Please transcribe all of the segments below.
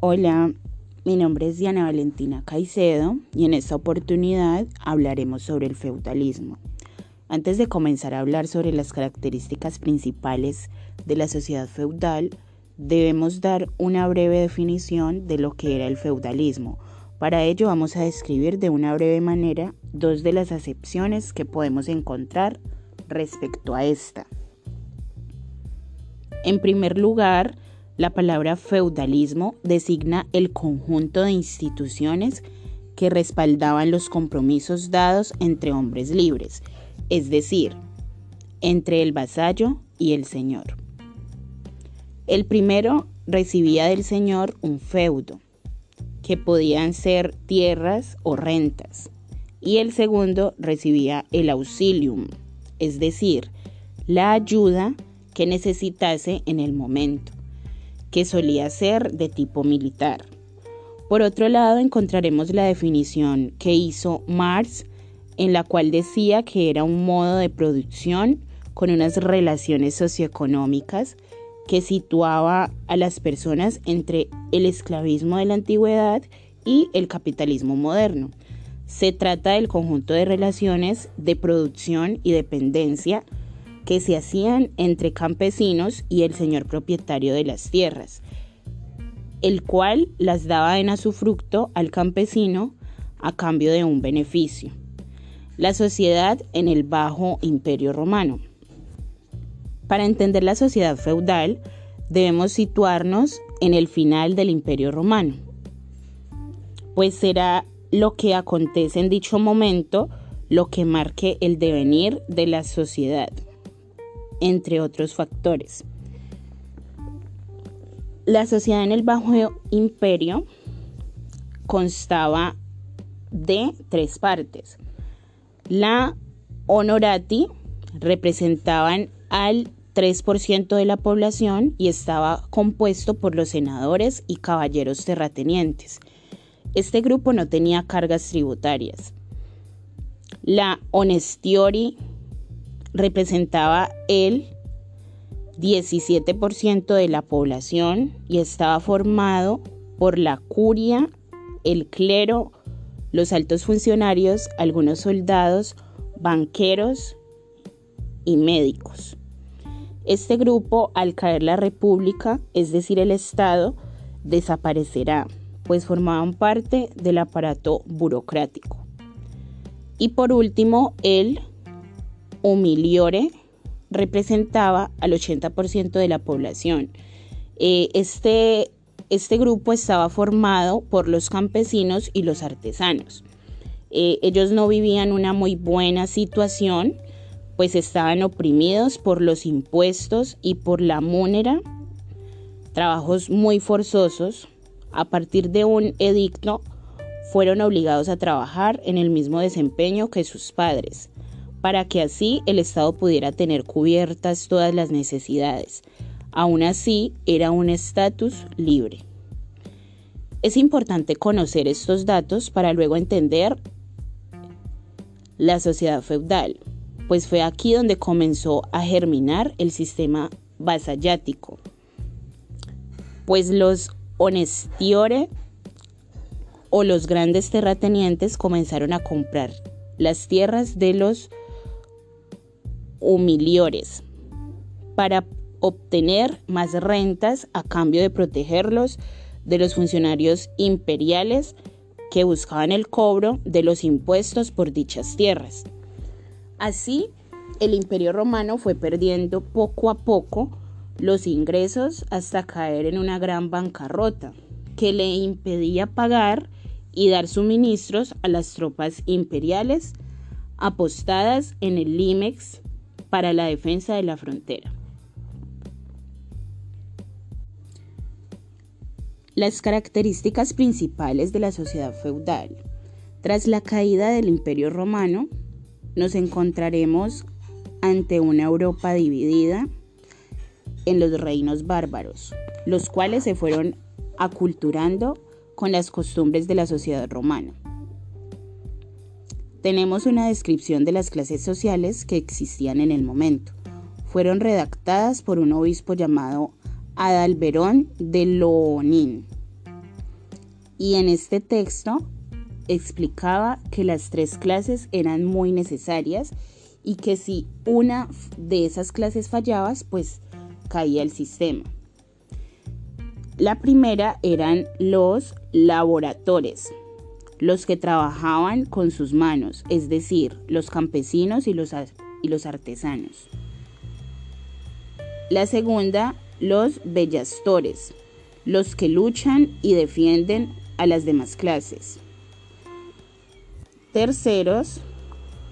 Hola, mi nombre es Diana Valentina Caicedo y en esta oportunidad hablaremos sobre el feudalismo. Antes de comenzar a hablar sobre las características principales de la sociedad feudal, debemos dar una breve definición de lo que era el feudalismo. Para ello vamos a describir de una breve manera dos de las acepciones que podemos encontrar respecto a esta. En primer lugar, la palabra feudalismo designa el conjunto de instituciones que respaldaban los compromisos dados entre hombres libres, es decir, entre el vasallo y el señor. El primero recibía del señor un feudo, que podían ser tierras o rentas, y el segundo recibía el auxilium, es decir, la ayuda que necesitase en el momento que solía ser de tipo militar. Por otro lado, encontraremos la definición que hizo Marx, en la cual decía que era un modo de producción con unas relaciones socioeconómicas que situaba a las personas entre el esclavismo de la antigüedad y el capitalismo moderno. Se trata del conjunto de relaciones de producción y dependencia que se hacían entre campesinos y el señor propietario de las tierras, el cual las daba en fructo al campesino a cambio de un beneficio. La sociedad en el Bajo Imperio Romano. Para entender la sociedad feudal, debemos situarnos en el final del Imperio Romano, pues será lo que acontece en dicho momento lo que marque el devenir de la sociedad entre otros factores. La sociedad en el Bajo Imperio constaba de tres partes. La honorati representaban al 3% de la población y estaba compuesto por los senadores y caballeros terratenientes. Este grupo no tenía cargas tributarias. La honestiori representaba el 17% de la población y estaba formado por la curia, el clero, los altos funcionarios, algunos soldados, banqueros y médicos. Este grupo, al caer la república, es decir, el Estado, desaparecerá, pues formaban parte del aparato burocrático. Y por último, el humiliore representaba al 80% de la población. Eh, este, este, grupo estaba formado por los campesinos y los artesanos. Eh, ellos no vivían una muy buena situación, pues estaban oprimidos por los impuestos y por la múnera, trabajos muy forzosos. A partir de un edicto, fueron obligados a trabajar en el mismo desempeño que sus padres para que así el Estado pudiera tener cubiertas todas las necesidades. Aún así, era un estatus libre. Es importante conocer estos datos para luego entender la sociedad feudal, pues fue aquí donde comenzó a germinar el sistema vasallático, pues los honestiore o los grandes terratenientes comenzaron a comprar las tierras de los humiliores para obtener más rentas a cambio de protegerlos de los funcionarios imperiales que buscaban el cobro de los impuestos por dichas tierras. Así, el imperio romano fue perdiendo poco a poco los ingresos hasta caer en una gran bancarrota que le impedía pagar y dar suministros a las tropas imperiales apostadas en el Limex para la defensa de la frontera. Las características principales de la sociedad feudal. Tras la caída del Imperio Romano, nos encontraremos ante una Europa dividida en los reinos bárbaros, los cuales se fueron aculturando con las costumbres de la sociedad romana tenemos una descripción de las clases sociales que existían en el momento. Fueron redactadas por un obispo llamado Adalberón de Loonin. Y en este texto explicaba que las tres clases eran muy necesarias y que si una de esas clases fallaba, pues caía el sistema. La primera eran los laboradores, los que trabajaban con sus manos, es decir, los campesinos y los, y los artesanos. La segunda, los bellastores, los que luchan y defienden a las demás clases. Terceros,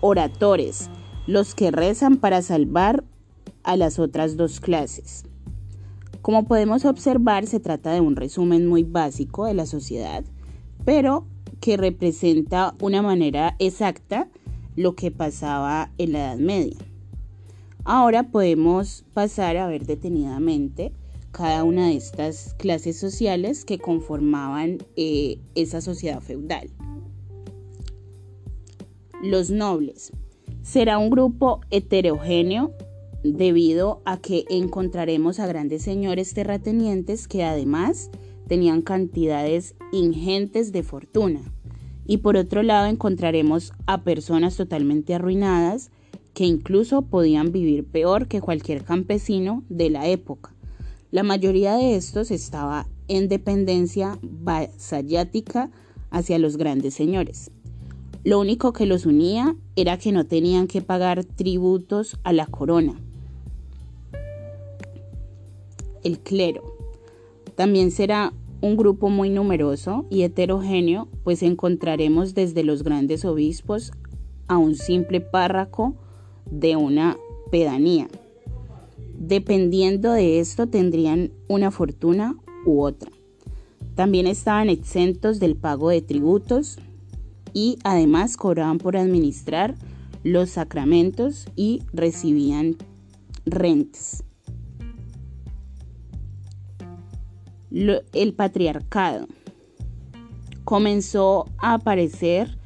oradores, los que rezan para salvar a las otras dos clases. Como podemos observar, se trata de un resumen muy básico de la sociedad, pero que representa una manera exacta lo que pasaba en la Edad Media. Ahora podemos pasar a ver detenidamente cada una de estas clases sociales que conformaban eh, esa sociedad feudal. Los nobles. Será un grupo heterogéneo debido a que encontraremos a grandes señores terratenientes que además tenían cantidades ingentes de fortuna. Y por otro lado encontraremos a personas totalmente arruinadas que incluso podían vivir peor que cualquier campesino de la época. La mayoría de estos estaba en dependencia vasallática hacia los grandes señores. Lo único que los unía era que no tenían que pagar tributos a la corona, el clero. También será un grupo muy numeroso y heterogéneo, pues encontraremos desde los grandes obispos a un simple párraco de una pedanía. Dependiendo de esto tendrían una fortuna u otra. También estaban exentos del pago de tributos y además cobraban por administrar los sacramentos y recibían rentas. El patriarcado. Comenzó a aparecer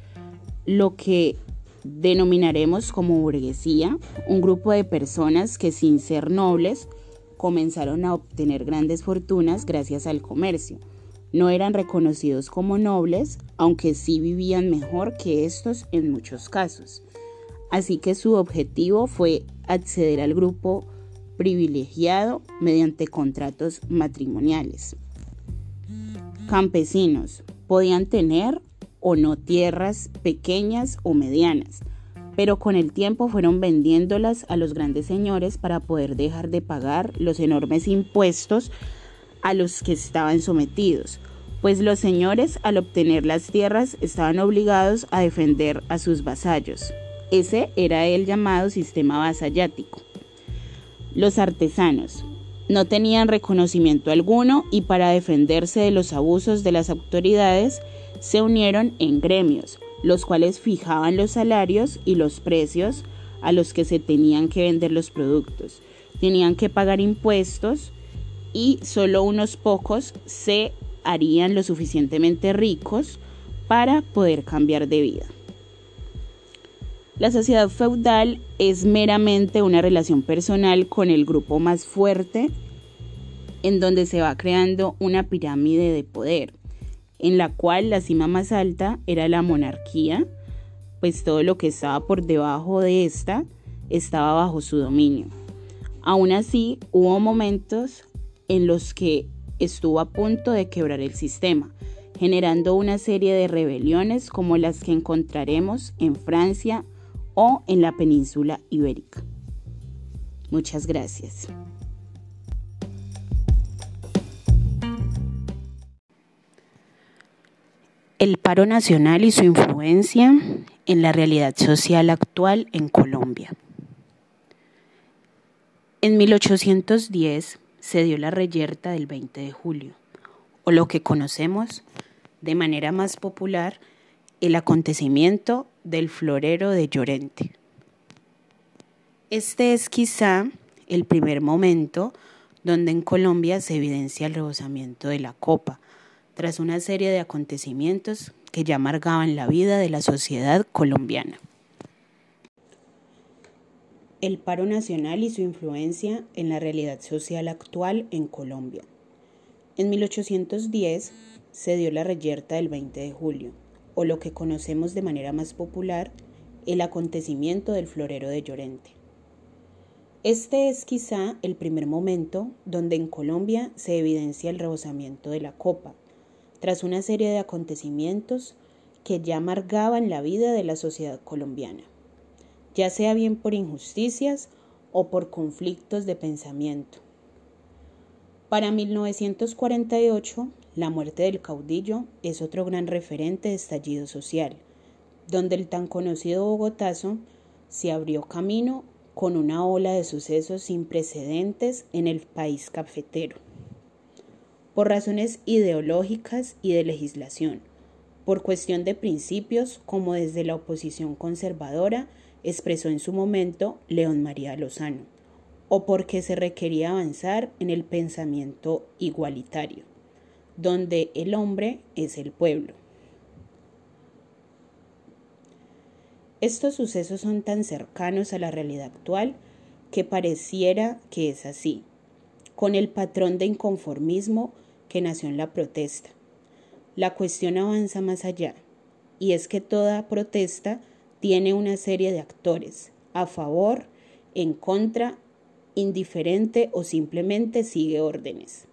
lo que denominaremos como burguesía, un grupo de personas que sin ser nobles comenzaron a obtener grandes fortunas gracias al comercio. No eran reconocidos como nobles, aunque sí vivían mejor que estos en muchos casos. Así que su objetivo fue acceder al grupo privilegiado mediante contratos matrimoniales. Campesinos podían tener o no tierras pequeñas o medianas, pero con el tiempo fueron vendiéndolas a los grandes señores para poder dejar de pagar los enormes impuestos a los que estaban sometidos, pues los señores al obtener las tierras estaban obligados a defender a sus vasallos. Ese era el llamado sistema vasallático. Los artesanos no tenían reconocimiento alguno y para defenderse de los abusos de las autoridades se unieron en gremios, los cuales fijaban los salarios y los precios a los que se tenían que vender los productos. Tenían que pagar impuestos y solo unos pocos se harían lo suficientemente ricos para poder cambiar de vida. La sociedad feudal es meramente una relación personal con el grupo más fuerte en donde se va creando una pirámide de poder, en la cual la cima más alta era la monarquía, pues todo lo que estaba por debajo de esta estaba bajo su dominio. Aún así, hubo momentos en los que estuvo a punto de quebrar el sistema, generando una serie de rebeliones como las que encontraremos en Francia, o en la península ibérica. Muchas gracias. El paro nacional y su influencia en la realidad social actual en Colombia. En 1810 se dio la reyerta del 20 de julio, o lo que conocemos de manera más popular, el acontecimiento del florero de Llorente. Este es quizá el primer momento donde en Colombia se evidencia el rebosamiento de la copa, tras una serie de acontecimientos que ya amargaban la vida de la sociedad colombiana. El paro nacional y su influencia en la realidad social actual en Colombia. En 1810 se dio la reyerta del 20 de julio, o lo que conocemos de manera más popular, el acontecimiento del florero de Llorente. Este es quizá el primer momento donde en Colombia se evidencia el rebosamiento de la copa, tras una serie de acontecimientos que ya amargaban la vida de la sociedad colombiana, ya sea bien por injusticias o por conflictos de pensamiento. Para 1948, la muerte del caudillo es otro gran referente de estallido social, donde el tan conocido Bogotazo se abrió camino con una ola de sucesos sin precedentes en el país cafetero. Por razones ideológicas y de legislación, por cuestión de principios, como desde la oposición conservadora expresó en su momento León María Lozano, o porque se requería avanzar en el pensamiento igualitario, donde el hombre es el pueblo. Estos sucesos son tan cercanos a la realidad actual que pareciera que es así, con el patrón de inconformismo que nació en la protesta. La cuestión avanza más allá, y es que toda protesta tiene una serie de actores, a favor, en contra, indiferente o simplemente sigue órdenes.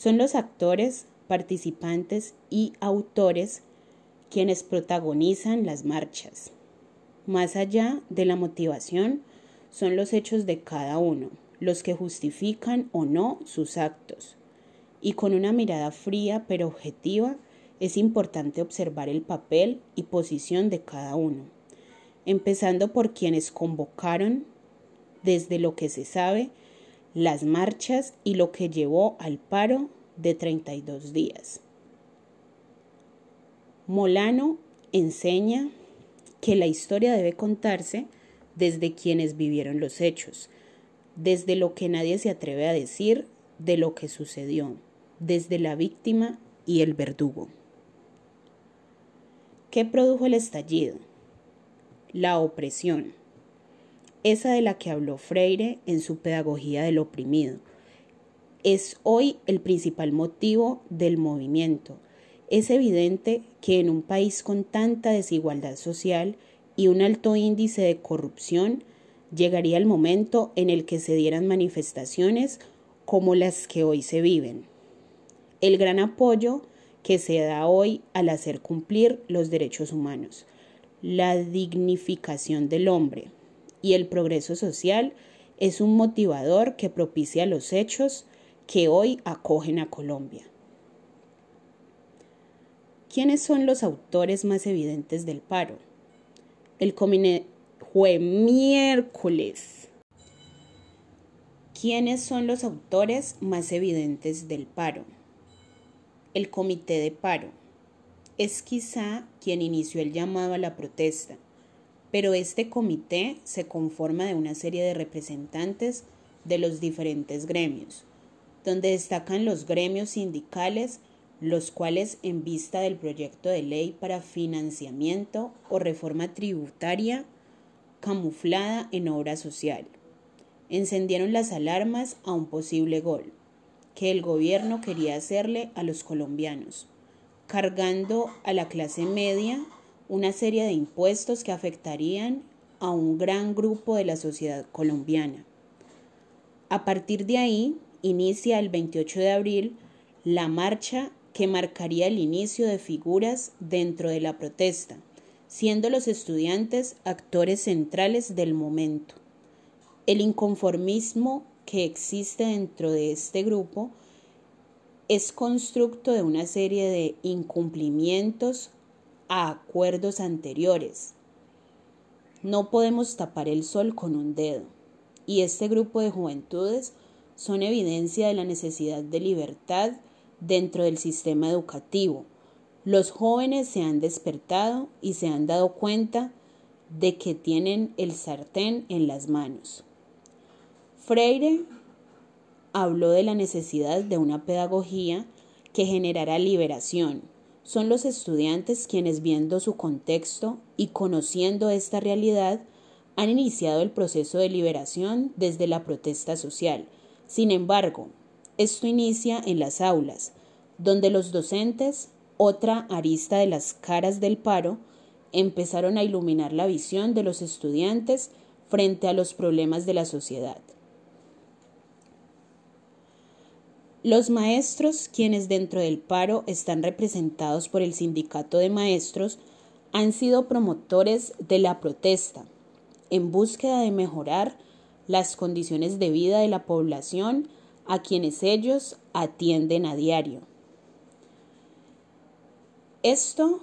Son los actores, participantes y autores quienes protagonizan las marchas. Más allá de la motivación, son los hechos de cada uno, los que justifican o no sus actos. Y con una mirada fría pero objetiva, es importante observar el papel y posición de cada uno, empezando por quienes convocaron, desde lo que se sabe, las marchas y lo que llevó al paro de 32 días. Molano enseña que la historia debe contarse desde quienes vivieron los hechos, desde lo que nadie se atreve a decir de lo que sucedió, desde la víctima y el verdugo. ¿Qué produjo el estallido? La opresión, esa de la que habló Freire en su Pedagogía del Oprimido. Es hoy el principal motivo del movimiento, es evidente que en un país con tanta desigualdad social y un alto índice de corrupción, llegaría el momento en el que se dieran manifestaciones como las que hoy se viven. El gran apoyo que se da hoy al hacer cumplir los derechos humanos, la dignificación del hombre y el progreso social es un motivador que propicia los hechos que hoy acogen a Colombia. ¿Quiénes son los autores más evidentes del paro? El comité fue miércoles. ¿Quiénes son los autores más evidentes del paro? El comité de paro. Es quizá quien inició el llamado a la protesta, pero este comité se conforma de una serie de representantes de los diferentes gremios, donde destacan los gremios sindicales los cuales en vista del proyecto de ley para financiamiento o reforma tributaria camuflada en obra social, encendieron las alarmas a un posible gol que el gobierno quería hacerle a los colombianos, cargando a la clase media una serie de impuestos que afectarían a un gran grupo de la sociedad colombiana. A partir de ahí, inicia el 28 de abril la marcha que marcaría el inicio de figuras dentro de la protesta, siendo los estudiantes actores centrales del momento. El inconformismo que existe dentro de este grupo es constructo de una serie de incumplimientos a acuerdos anteriores. No podemos tapar el sol con un dedo, y este grupo de juventudes son evidencia de la necesidad de libertad dentro del sistema educativo. Los jóvenes se han despertado y se han dado cuenta de que tienen el sartén en las manos. Freire habló de la necesidad de una pedagogía que generara liberación. Son los estudiantes quienes viendo su contexto y conociendo esta realidad han iniciado el proceso de liberación desde la protesta social. Sin embargo, esto inicia en las aulas, donde los docentes, otra arista de las caras del paro, empezaron a iluminar la visión de los estudiantes frente a los problemas de la sociedad. Los maestros, quienes dentro del paro están representados por el sindicato de maestros, han sido promotores de la protesta en búsqueda de mejorar las condiciones de vida de la población a quienes ellos atienden a diario. Esto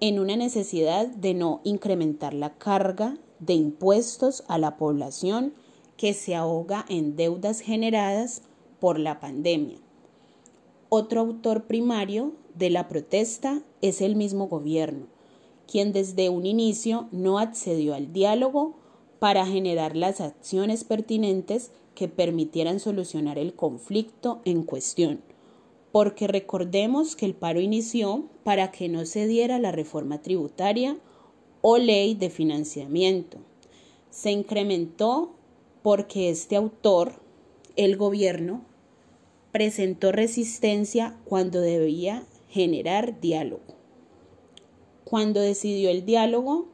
en una necesidad de no incrementar la carga de impuestos a la población que se ahoga en deudas generadas por la pandemia. Otro autor primario de la protesta es el mismo gobierno, quien desde un inicio no accedió al diálogo para generar las acciones pertinentes que permitieran solucionar el conflicto en cuestión. Porque recordemos que el paro inició para que no se diera la reforma tributaria o ley de financiamiento. Se incrementó porque este autor, el gobierno, presentó resistencia cuando debía generar diálogo. Cuando decidió el diálogo,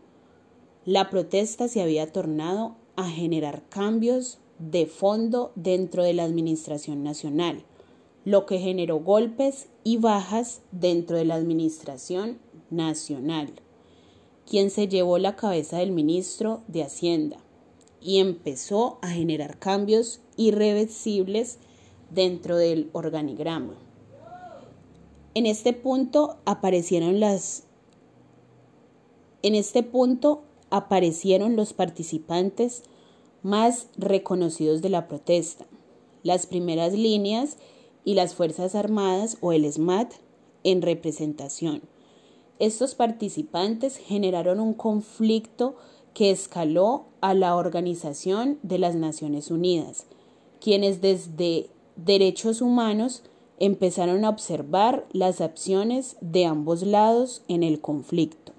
la protesta se había tornado a generar cambios de fondo dentro de la Administración Nacional, lo que generó golpes y bajas dentro de la Administración Nacional, quien se llevó la cabeza del ministro de Hacienda y empezó a generar cambios irreversibles dentro del organigrama. En este punto aparecieron las en este punto aparecieron los participantes más reconocidos de la protesta, las primeras líneas y las Fuerzas Armadas o el SMAT en representación. Estos participantes generaron un conflicto que escaló a la Organización de las Naciones Unidas, quienes desde derechos humanos empezaron a observar las acciones de ambos lados en el conflicto.